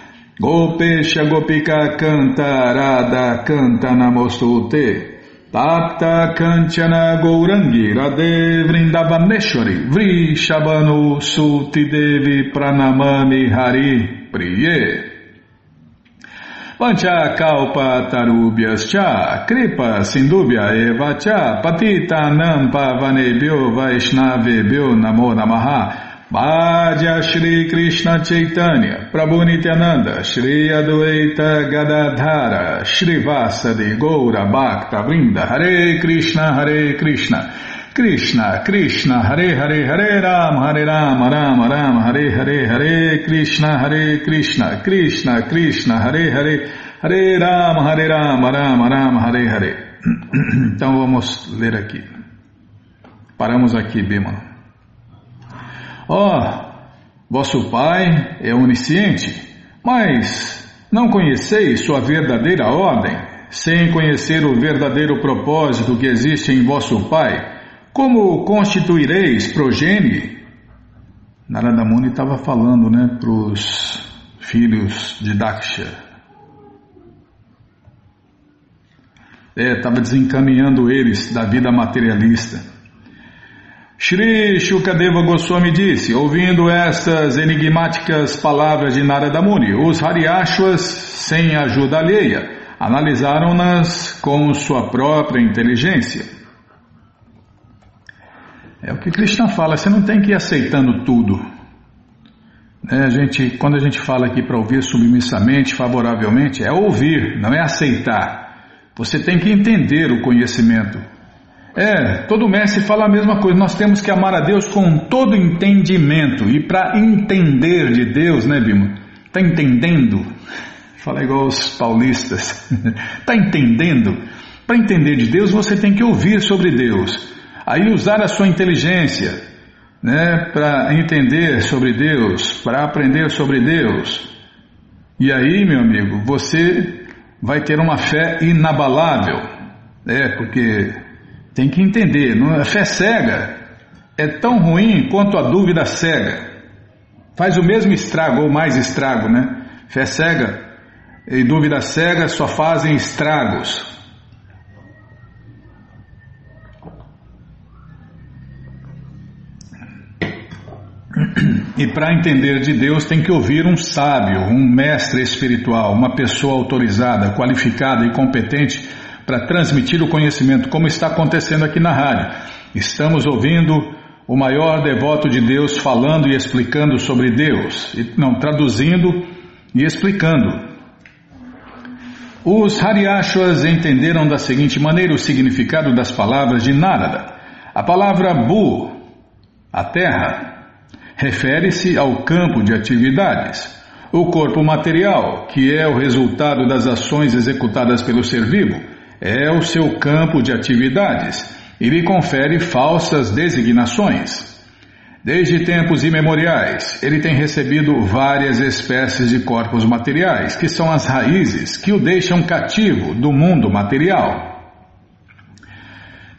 Gopesha Gopika Canta Radha Canta Namostute Tapta Kanchana Gourangi Radhe Vrindavaneshwari. Vri Shabanu Suti Devi Pranamami Hari Priye. Pancha kalpa tarubhyas cha kripa sindubhya eva cha patita nam pavanebhyo vaishnavebhyo namo namaha Bhaja Shri Krishna Chaitanya, Prabhu Nityananda, Shri Adwaita Gadadhara, Shri Vasadi Goura Bhakta Vrinda, Hare Krishna, Hare Krishna, Krishna, Krishna, Hare Hare, Hare Ram, Hare Ram, Ram Ram, Hare Hare, Hare Krishna, Hare Krishna, Krishna, Krishna, Hare Hare, Hare Ram, Hare Ram, Ram Ram, Hare Hare. Então vamos ler aqui. Paramos aqui, Bima. Ó, oh, vosso Pai é onisciente, mas não conheceis sua verdadeira ordem, sem conhecer o verdadeiro propósito que existe em vosso Pai, como constituireis progenie? Narada Muni estava falando né, para os filhos de Daksha. Estava é, desencaminhando eles da vida materialista. Shri Shukadeva Goswami disse, ouvindo estas enigmáticas palavras de Narada Muni, os Hariashwas, sem ajuda alheia, analisaram-nas com sua própria inteligência. É o que Krishna fala, você não tem que ir aceitando tudo. É, a gente, quando a gente fala aqui para ouvir submissamente, favoravelmente, é ouvir, não é aceitar. Você tem que entender o conhecimento. É, todo mestre fala a mesma coisa. Nós temos que amar a Deus com todo entendimento. E para entender de Deus, né, Bima? Está entendendo? Fala igual os paulistas. Está entendendo? Para entender de Deus, você tem que ouvir sobre Deus. Aí usar a sua inteligência, né, para entender sobre Deus, para aprender sobre Deus. E aí, meu amigo, você vai ter uma fé inabalável. É, porque tem que entender, a fé cega é tão ruim quanto a dúvida cega. Faz o mesmo estrago ou mais estrago, né? Fé cega e dúvida cega só fazem estragos. E para entender de Deus tem que ouvir um sábio, um mestre espiritual, uma pessoa autorizada, qualificada e competente para transmitir o conhecimento, como está acontecendo aqui na rádio. Estamos ouvindo o maior devoto de Deus falando e explicando sobre Deus, não, traduzindo e explicando. Os Hariashwas entenderam da seguinte maneira o significado das palavras de Narada. A palavra Bu, a terra, refere-se ao campo de atividades. O corpo material, que é o resultado das ações executadas pelo ser vivo, é o seu campo de atividades e lhe confere falsas designações. Desde tempos imemoriais, ele tem recebido várias espécies de corpos materiais, que são as raízes que o deixam cativo do mundo material.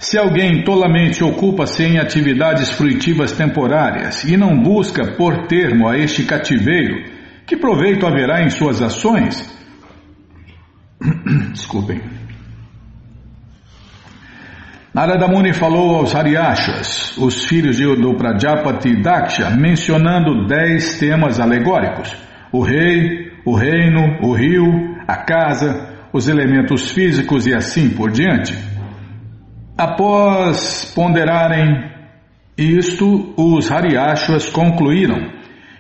Se alguém tolamente ocupa-se em atividades fruitivas temporárias e não busca por termo a este cativeiro, que proveito haverá em suas ações? Desculpem. Narada Muni falou aos Hariashas, os filhos do Prajapati Daksha, mencionando dez temas alegóricos: o rei, o reino, o rio, a casa, os elementos físicos e assim por diante. Após ponderarem isto, os Hariashas concluíram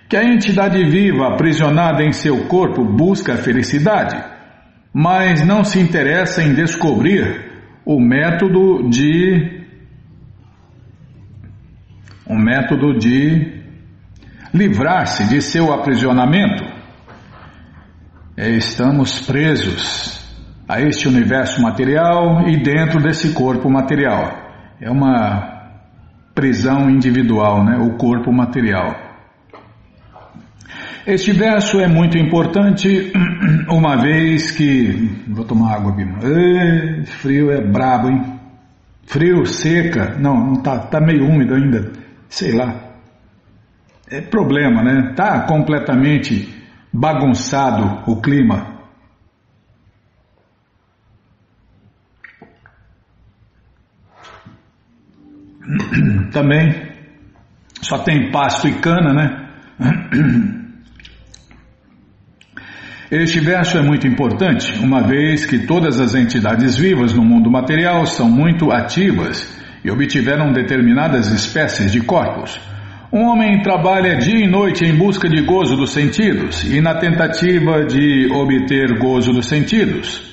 que a entidade viva aprisionada em seu corpo busca a felicidade, mas não se interessa em descobrir o método de um método de livrar-se de seu aprisionamento. É, estamos presos a este universo material e dentro desse corpo material. É uma prisão individual, né? o corpo material. Este verso é muito importante, uma vez que. Vou tomar água, Bima. frio é brabo, hein? Frio, seca. Não, não tá, tá meio úmido ainda. Sei lá. É problema, né? Tá completamente bagunçado o clima. Também só tem pasto e cana, né? Este verso é muito importante, uma vez que todas as entidades vivas no mundo material são muito ativas e obtiveram determinadas espécies de corpos. Um homem trabalha dia e noite em busca de gozo dos sentidos e na tentativa de obter gozo dos sentidos.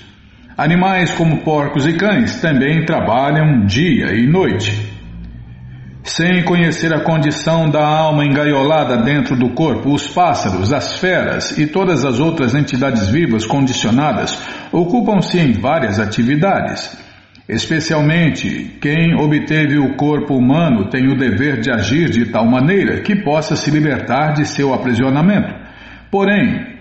Animais como porcos e cães também trabalham dia e noite. Sem conhecer a condição da alma engaiolada dentro do corpo, os pássaros, as feras e todas as outras entidades vivas condicionadas ocupam-se em várias atividades. Especialmente quem obteve o corpo humano tem o dever de agir de tal maneira que possa se libertar de seu aprisionamento. Porém,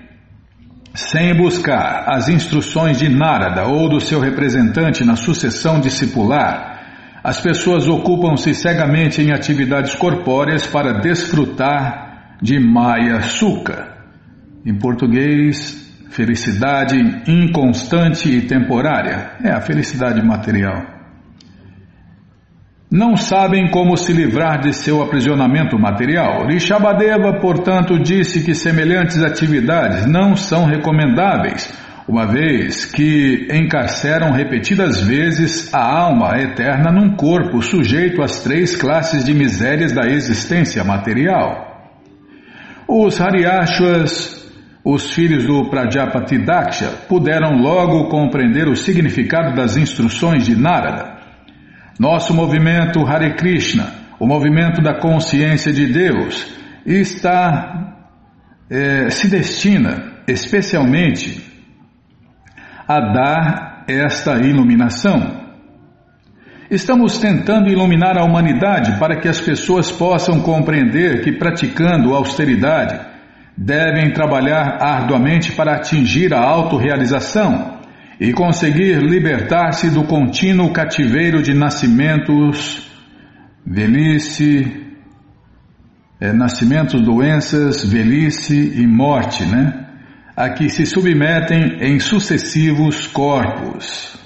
sem buscar as instruções de Narada ou do seu representante na sucessão discipular, as pessoas ocupam-se cegamente em atividades corpóreas para desfrutar de Maya Sukha. Em português, Felicidade inconstante e temporária é a felicidade material. Não sabem como se livrar de seu aprisionamento material. Rishabhadeva, portanto, disse que semelhantes atividades não são recomendáveis, uma vez que encarceram repetidas vezes a alma eterna num corpo sujeito às três classes de misérias da existência material. Os Hariashwas os filhos do Prajapati Daksha puderam logo compreender o significado das instruções de Narada. Nosso movimento Hare Krishna, o movimento da consciência de Deus, está é, se destina especialmente a dar esta iluminação. Estamos tentando iluminar a humanidade para que as pessoas possam compreender que praticando austeridade, devem trabalhar arduamente para atingir a autorrealização e conseguir libertar-se do contínuo cativeiro de nascimentos, velhice, é, nascimentos, doenças, velhice e morte, né? A que se submetem em sucessivos corpos.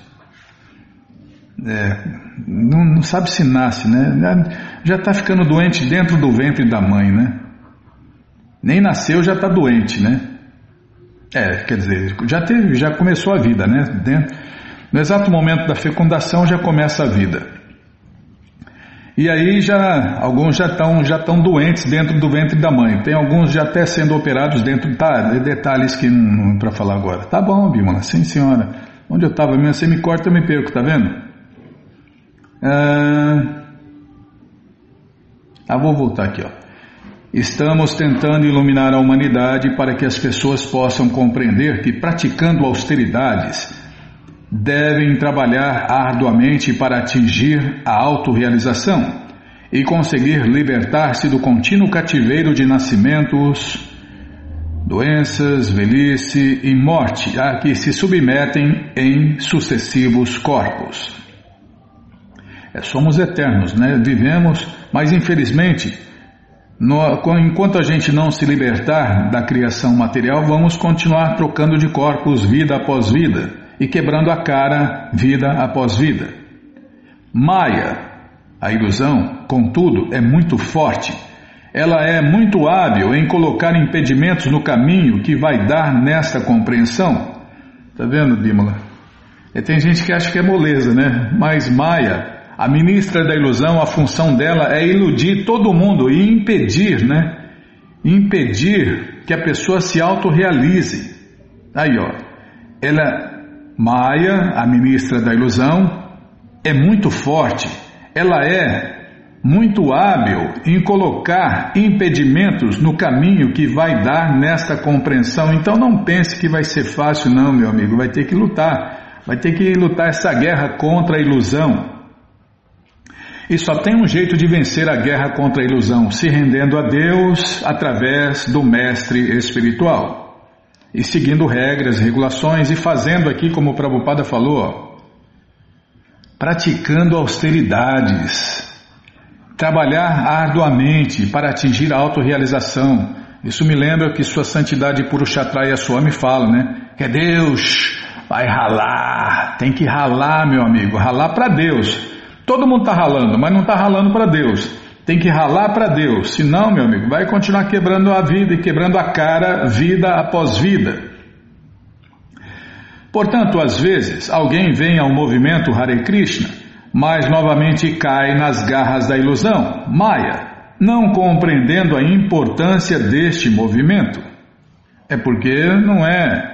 É, não, não sabe se nasce, né? Já está ficando doente dentro do ventre da mãe, né? Nem nasceu já está doente, né? É, quer dizer, já teve, já começou a vida, né? Dentro, no exato momento da fecundação já começa a vida. E aí já alguns já estão já estão doentes dentro do ventre da mãe. Tem alguns já até sendo operados dentro tá, detalhes que não, não para falar agora. Tá bom, Bimala, sim senhora. Onde eu estava mesmo, você me corta, eu me perco, tá vendo? Ah, ah vou voltar aqui, ó. Estamos tentando iluminar a humanidade para que as pessoas possam compreender que, praticando austeridades, devem trabalhar arduamente para atingir a autorrealização e conseguir libertar-se do contínuo cativeiro de nascimentos, doenças, velhice e morte a que se submetem em sucessivos corpos. É, somos eternos, né? Vivemos, mas infelizmente no, enquanto a gente não se libertar da criação material, vamos continuar trocando de corpos vida após vida e quebrando a cara vida após vida. Maya, a ilusão, contudo, é muito forte. Ela é muito hábil em colocar impedimentos no caminho que vai dar nesta compreensão. Tá vendo, Bímola? E tem gente que acha que é moleza, né? Mas Maya a ministra da ilusão, a função dela é iludir todo mundo e impedir, né? Impedir que a pessoa se autorrealize. Aí, ó. Ela, Maia, a ministra da ilusão, é muito forte. Ela é muito hábil em colocar impedimentos no caminho que vai dar nesta compreensão. Então não pense que vai ser fácil, não, meu amigo. Vai ter que lutar. Vai ter que lutar essa guerra contra a ilusão. E só tem um jeito de vencer a guerra contra a ilusão, se rendendo a Deus através do mestre espiritual. E seguindo regras, regulações e fazendo aqui, como o Prabhupada falou, praticando austeridades, trabalhar arduamente para atingir a autorrealização. Isso me lembra que Sua Santidade Purushatraya Swami fala, né? Que é Deus vai ralar, tem que ralar, meu amigo, ralar para Deus. Todo mundo está ralando, mas não está ralando para Deus. Tem que ralar para Deus, senão, meu amigo, vai continuar quebrando a vida e quebrando a cara vida após vida. Portanto, às vezes, alguém vem ao movimento Hare Krishna, mas novamente cai nas garras da ilusão, Maya, não compreendendo a importância deste movimento. É porque não é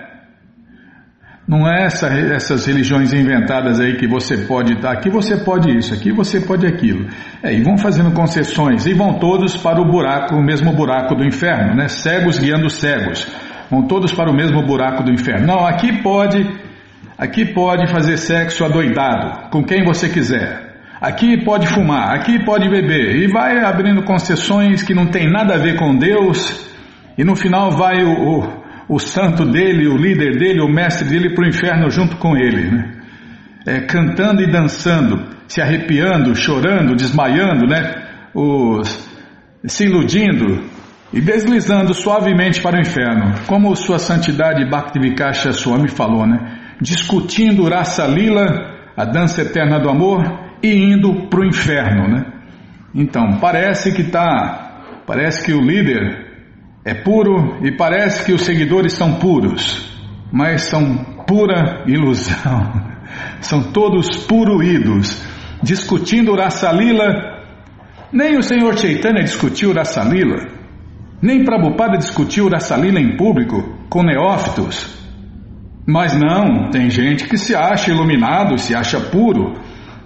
não é essa, essas religiões inventadas aí que você pode estar, aqui você pode isso, aqui você pode aquilo. É, e vão fazendo concessões e vão todos para o buraco, o mesmo buraco do inferno, né? Cegos guiando cegos. Vão todos para o mesmo buraco do inferno. Não, aqui pode, aqui pode fazer sexo adoidado, com quem você quiser. Aqui pode fumar, aqui pode beber. E vai abrindo concessões que não tem nada a ver com Deus. E no final vai o, o o santo dele, o líder dele, o mestre dele para o inferno junto com ele, né? É, cantando e dançando, se arrepiando, chorando, desmaiando, né? Os, se iludindo e deslizando suavemente para o inferno, como sua santidade Bhaktivinoda Swami falou, né? Discutindo Rasa Lila, a dança eterna do amor, e indo para o inferno, né? Então, parece que tá, parece que o líder é puro e parece que os seguidores são puros, mas são pura ilusão. São todos puruídos, discutindo Rasalila. Nem o Senhor Chaitanya discutiu Rasalila, nem Prabhupada discutiu Rasalila em público com neófitos. Mas não, tem gente que se acha iluminado, se acha puro,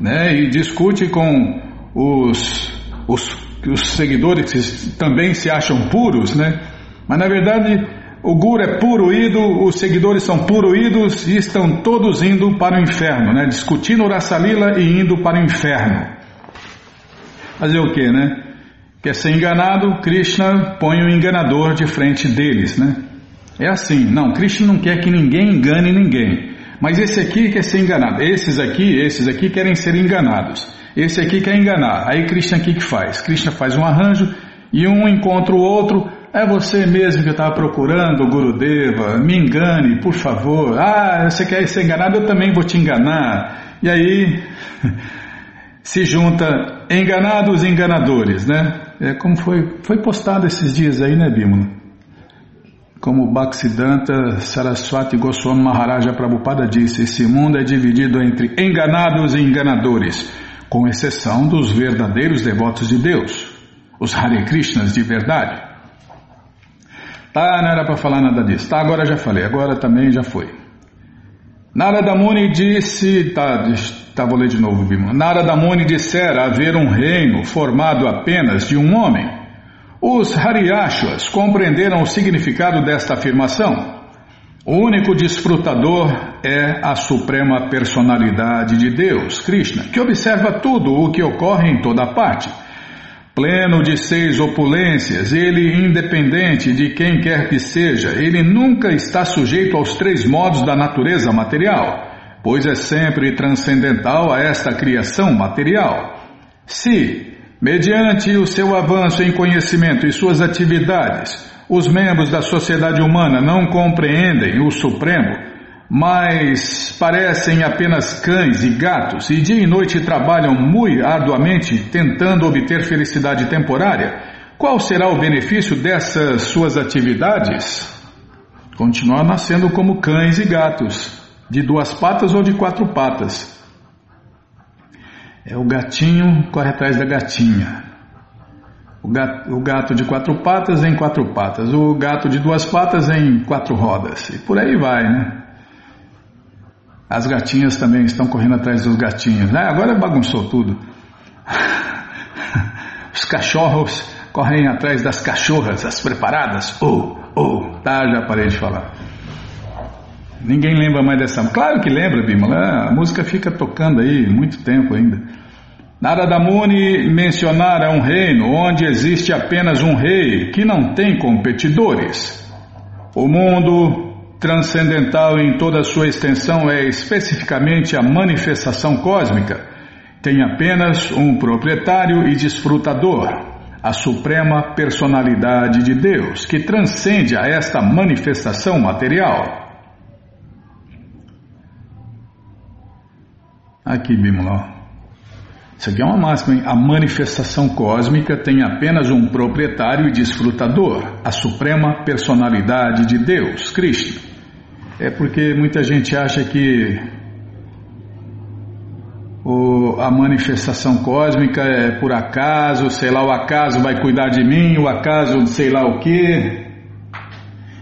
né, e discute com os, os, os seguidores que também se acham puros, né? Mas na verdade, o guru é puruído, os seguidores são puruídos e estão todos indo para o inferno, né? Discutindo Rasalila e indo para o inferno. Fazer o que, né? Quer ser enganado, Krishna põe o enganador de frente deles, né? É assim, não, Krishna não quer que ninguém engane ninguém. Mas esse aqui quer ser enganado. Esses aqui, esses aqui querem ser enganados. Esse aqui quer enganar. Aí Krishna o que, faz? Krishna faz um arranjo e um encontra o outro é você mesmo que eu estava procurando, Gurudeva, me engane, por favor. Ah, você quer ser enganado, eu também vou te enganar. E aí se junta enganados e enganadores, né? É como foi, foi postado esses dias aí, né, Bímola? Como Bhaktisiddhanta Saraswati Goswami Maharaja Prabhupada disse, esse mundo é dividido entre enganados e enganadores, com exceção dos verdadeiros devotos de Deus, os Hare Krishnas de verdade. Tá, não era para falar nada disso. Tá, agora já falei, agora também já foi. Narada Muni disse, tá, tá, vou ler de novo, Bima. Narada Muni dissera haver um reino formado apenas de um homem. Os Hariashas compreenderam o significado desta afirmação. O único desfrutador é a suprema personalidade de Deus, Krishna, que observa tudo o que ocorre em toda parte Pleno de seis opulências, ele independente de quem quer que seja, ele nunca está sujeito aos três modos da natureza material, pois é sempre transcendental a esta criação material. Se, mediante o seu avanço em conhecimento e suas atividades, os membros da sociedade humana não compreendem o Supremo, mas parecem apenas cães e gatos e dia e noite trabalham muito arduamente tentando obter felicidade temporária, qual será o benefício dessas suas atividades? Continuar nascendo como cães e gatos, de duas patas ou de quatro patas. É o gatinho corre atrás da gatinha. O gato, de quatro patas em quatro patas, o gato de duas patas em quatro rodas. E por aí vai, né? As gatinhas também estão correndo atrás dos gatinhos. Ah, agora bagunçou tudo. Os cachorros correm atrás das cachorras, as preparadas. Oh, oh, tá, já parei de falar. Ninguém lembra mais dessa. Claro que lembra, Bimala. A música fica tocando aí muito tempo ainda. Narada Muni mencionara um reino onde existe apenas um rei que não tem competidores. O mundo transcendental em toda sua extensão é especificamente a manifestação cósmica. Tem apenas um proprietário e desfrutador, a suprema personalidade de Deus, que transcende a esta manifestação material. Aqui, Bimala. Isso aqui é uma máxima, hein? A manifestação cósmica tem apenas um proprietário e desfrutador, a suprema personalidade de Deus, Cristo. é porque muita gente acha que o, a manifestação cósmica é por acaso, sei lá, o acaso vai cuidar de mim, o acaso sei lá o quê.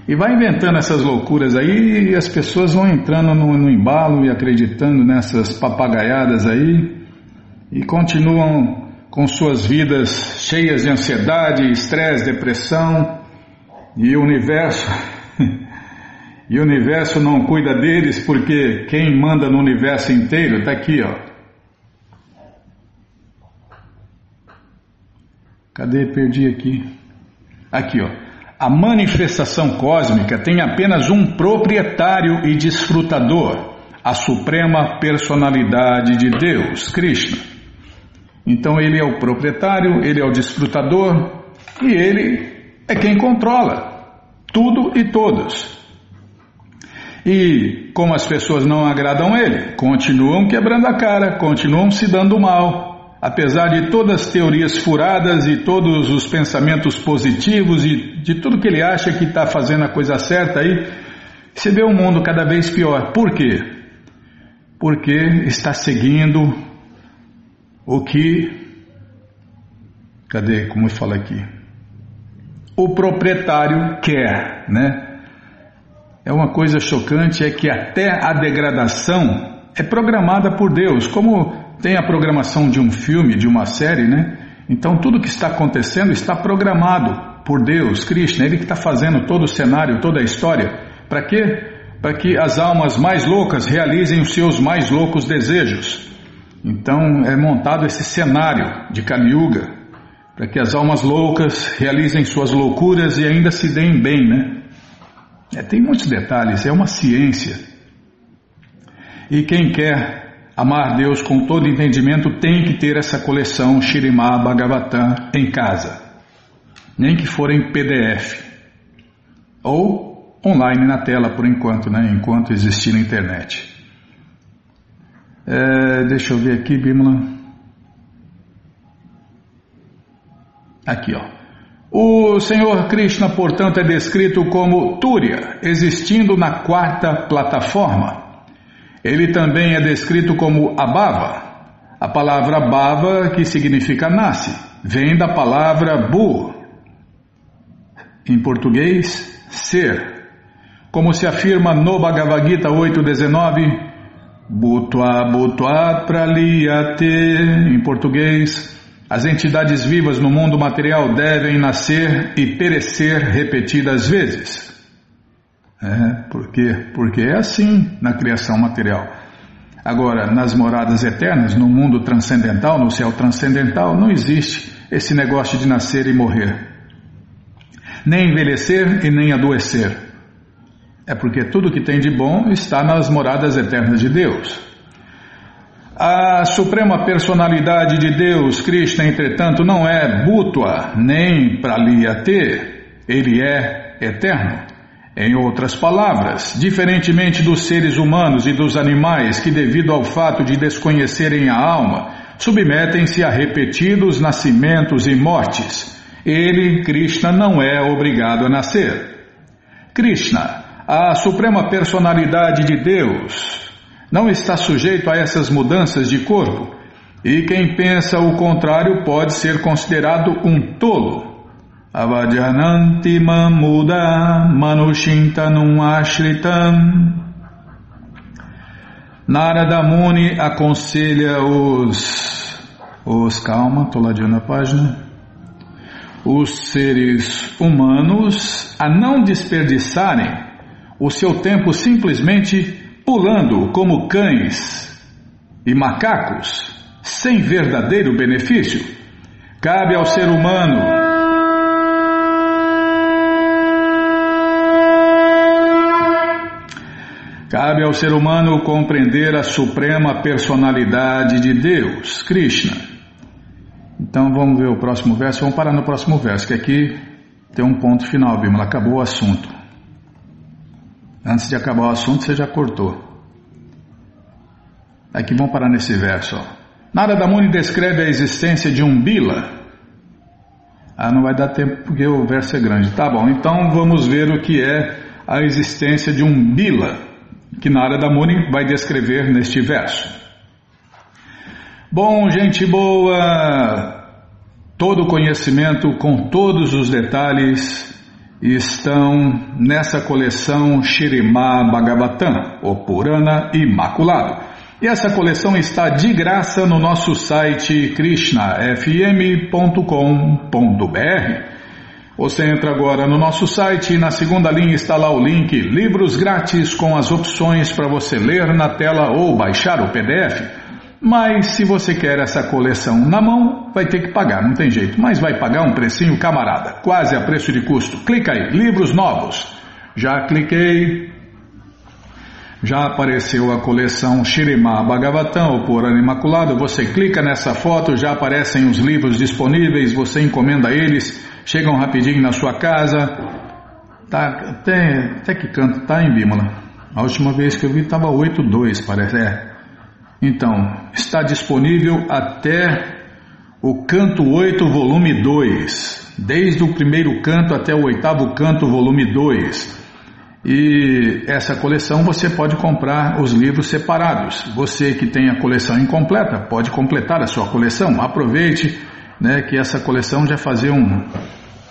E vai inventando essas loucuras aí e as pessoas vão entrando no, no embalo e acreditando nessas papagaiadas aí e continuam com suas vidas cheias de ansiedade, estresse, depressão e o universo. e o universo não cuida deles porque quem manda no universo inteiro está aqui, ó. Cadê? Perdi aqui. Aqui, ó. A manifestação cósmica tem apenas um proprietário e desfrutador, a suprema personalidade de Deus, Krishna. Então ele é o proprietário, ele é o desfrutador e ele é quem controla tudo e todos. E como as pessoas não agradam ele, continuam quebrando a cara, continuam se dando mal, apesar de todas as teorias furadas e todos os pensamentos positivos e de tudo que ele acha que está fazendo a coisa certa aí, você vê o mundo cada vez pior. Por quê? Porque está seguindo o que. Cadê? Como eu falo aqui? O proprietário quer, né? É uma coisa chocante, é que até a degradação é programada por Deus, como tem a programação de um filme, de uma série, né? Então tudo que está acontecendo está programado por Deus, Krishna, Ele que está fazendo todo o cenário, toda a história. Para quê? Para que as almas mais loucas realizem os seus mais loucos desejos. Então é montado esse cenário de Kali Yuga, para que as almas loucas realizem suas loucuras e ainda se deem bem, né? É, tem muitos detalhes, é uma ciência. E quem quer Amar Deus com todo entendimento tem que ter essa coleção Shirimá Bhagavatam em casa, nem que for em PDF ou online na tela por enquanto, né? enquanto existir na internet. É, deixa eu ver aqui, Bimala. Aqui, ó. O Senhor Krishna, portanto, é descrito como Túria, existindo na quarta plataforma. Ele também é descrito como Abava. A palavra Bava, que significa nasce, vem da palavra Bu, em português, ser. Como se afirma no Bhagavad Gita 8.19, Bhutva Bhutva Praliyate, em português, as entidades vivas no mundo material devem nascer e perecer repetidas vezes. É, por quê? Porque é assim na criação material. Agora, nas moradas eternas, no mundo transcendental, no céu transcendental, não existe esse negócio de nascer e morrer. Nem envelhecer e nem adoecer. É porque tudo que tem de bom está nas moradas eternas de Deus. A suprema personalidade de Deus, Krishna, entretanto, não é Bhutva nem Praliyate, ele é eterno. Em outras palavras, diferentemente dos seres humanos e dos animais que, devido ao fato de desconhecerem a alma, submetem-se a repetidos nascimentos e mortes, ele, Krishna, não é obrigado a nascer. Krishna, a suprema personalidade de Deus, não está sujeito a essas mudanças de corpo, e quem pensa o contrário pode ser considerado um tolo. Avajananti mamuda manushintanum ashritam. Narada Muni aconselha os, os calma, estou ladeando a página, os seres humanos a não desperdiçarem o seu tempo simplesmente pulando como cães e macacos, sem verdadeiro benefício. Cabe ao ser humano Cabe ao ser humano compreender a suprema personalidade de Deus, Krishna. Então vamos ver o próximo verso. Vamos parar no próximo verso, que aqui tem um ponto final, Bimala. Acabou o assunto. Antes de acabar o assunto, você já cortou. Aqui vamos parar nesse verso. Ó. Narada Muni descreve a existência de um Bila. Ah, não vai dar tempo porque o verso é grande. Tá bom, então vamos ver o que é a existência de um Bila, que Narada Muni vai descrever neste verso. Bom, gente boa, todo conhecimento com todos os detalhes estão nessa coleção Shirimá Bhagavatam, o Purana Imaculado. E essa coleção está de graça no nosso site krishnafm.com.br. Você entra agora no nosso site e na segunda linha está lá o link Livros Grátis com as opções para você ler na tela ou baixar o PDF. Mas se você quer essa coleção na mão, vai ter que pagar, não tem jeito. Mas vai pagar um precinho camarada, quase a preço de custo. Clica aí, livros novos. Já cliquei. Já apareceu a coleção Shirimá Bhagavatam, o Purana Imaculado. Você clica nessa foto, já aparecem os livros disponíveis, você encomenda eles, chegam rapidinho na sua casa. Tá, até, até que canto, tá em Bímola. A última vez que eu vi estava 8.2, parece. É. Então, está disponível até o canto 8, volume 2, desde o primeiro canto até o oitavo canto, volume 2. E essa coleção você pode comprar os livros separados. Você que tem a coleção incompleta, pode completar a sua coleção. Aproveite né, que essa coleção já fazia um,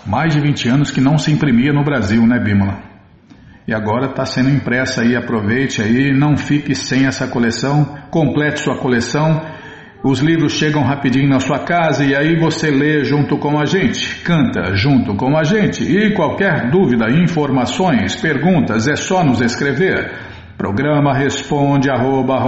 mais de 20 anos que não se imprimia no Brasil, né, Bímola? E agora está sendo impressa aí, aproveite aí, não fique sem essa coleção, complete sua coleção. Os livros chegam rapidinho na sua casa e aí você lê junto com a gente, canta junto com a gente. E qualquer dúvida, informações, perguntas, é só nos escrever. Programa responde arroba,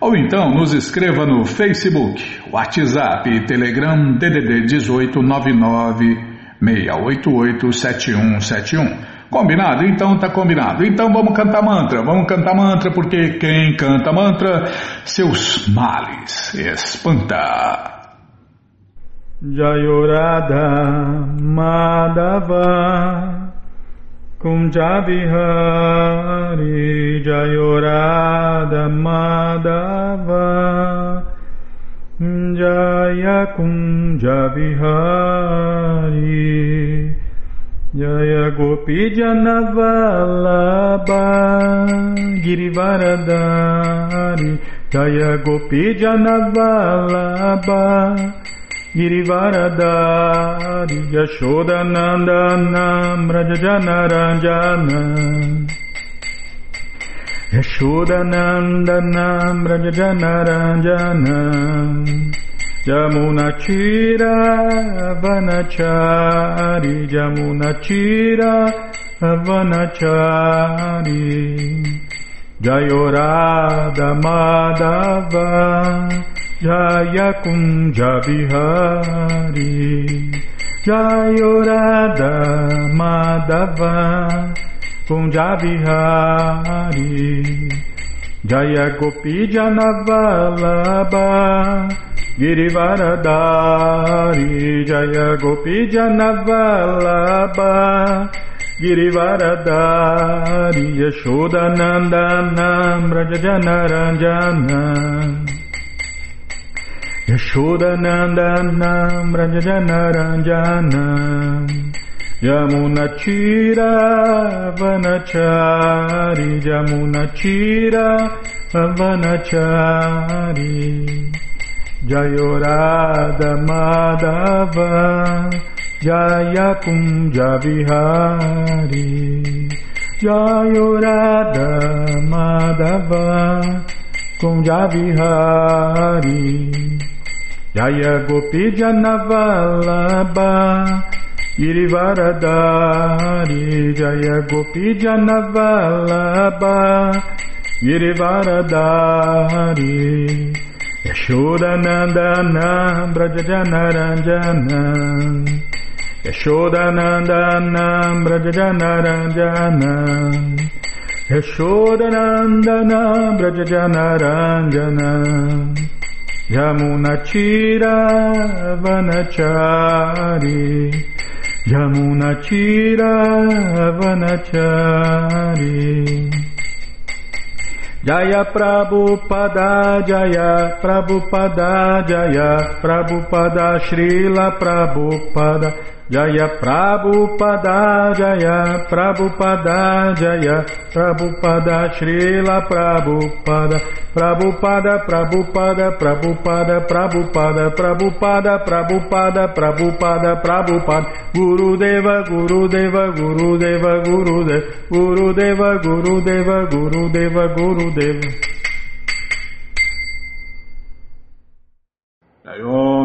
ou então nos escreva no Facebook, WhatsApp, Telegram, DDD 1899 6887171. Combinado? Então tá combinado. Então vamos cantar mantra, vamos cantar mantra, porque quem canta mantra, seus males espanta. Jayorada Madhava Kunjavihari Jayorada Madhava Jaya Kunja Vihari Jaya Gopi Janavalabha Girivaradari Jaya Gopi Janavalabha Girivaradari Yashodanandana Mrajajanaranjana Yashodanandanam Rajajanaranjanam Jamunachira Vanachari Jamunachira Vanachari. Jayorada Madhava Jaya Kunja Vihari. Jayorada Madhava Kunjabihari Jaya Gopi Janavalabha Girivaradari Jaya Gopi Janavalabha Girivaradari Yashodanandanam Rajajanaranjanam Yashodanandanam Rajajanaranjanam Yamunachira Vanachari. Yamunachira Vanachari. Jayorada Madhava Jaya Kunja Vihari. Jayorada Madhava Kunja Vihari. Jaya Gopi Janavalabha Girivaradari Jaya Gopi Janavalabha Girivaradari Yashodanandana Brajajanaranjana Yashodanandana Brajajanaranjana Yashodanandana Brajajanaranjana Yamunachira Vanachari Yamunachira Vanachari Jaya Prabhupada Jaya Prabhupada Jaya Prabhupada Srila Prabhupada Jaya Prabhupada Jaya Prabhupada Jaya Prabhupada Srila Prabhupada. Prabhupada Prabhupada Prabhupada Prabhupada Prabhupada Prabhupada Prabhupada Prabhupada. Guru Deva Guru Deva Guru Deva Guru Deva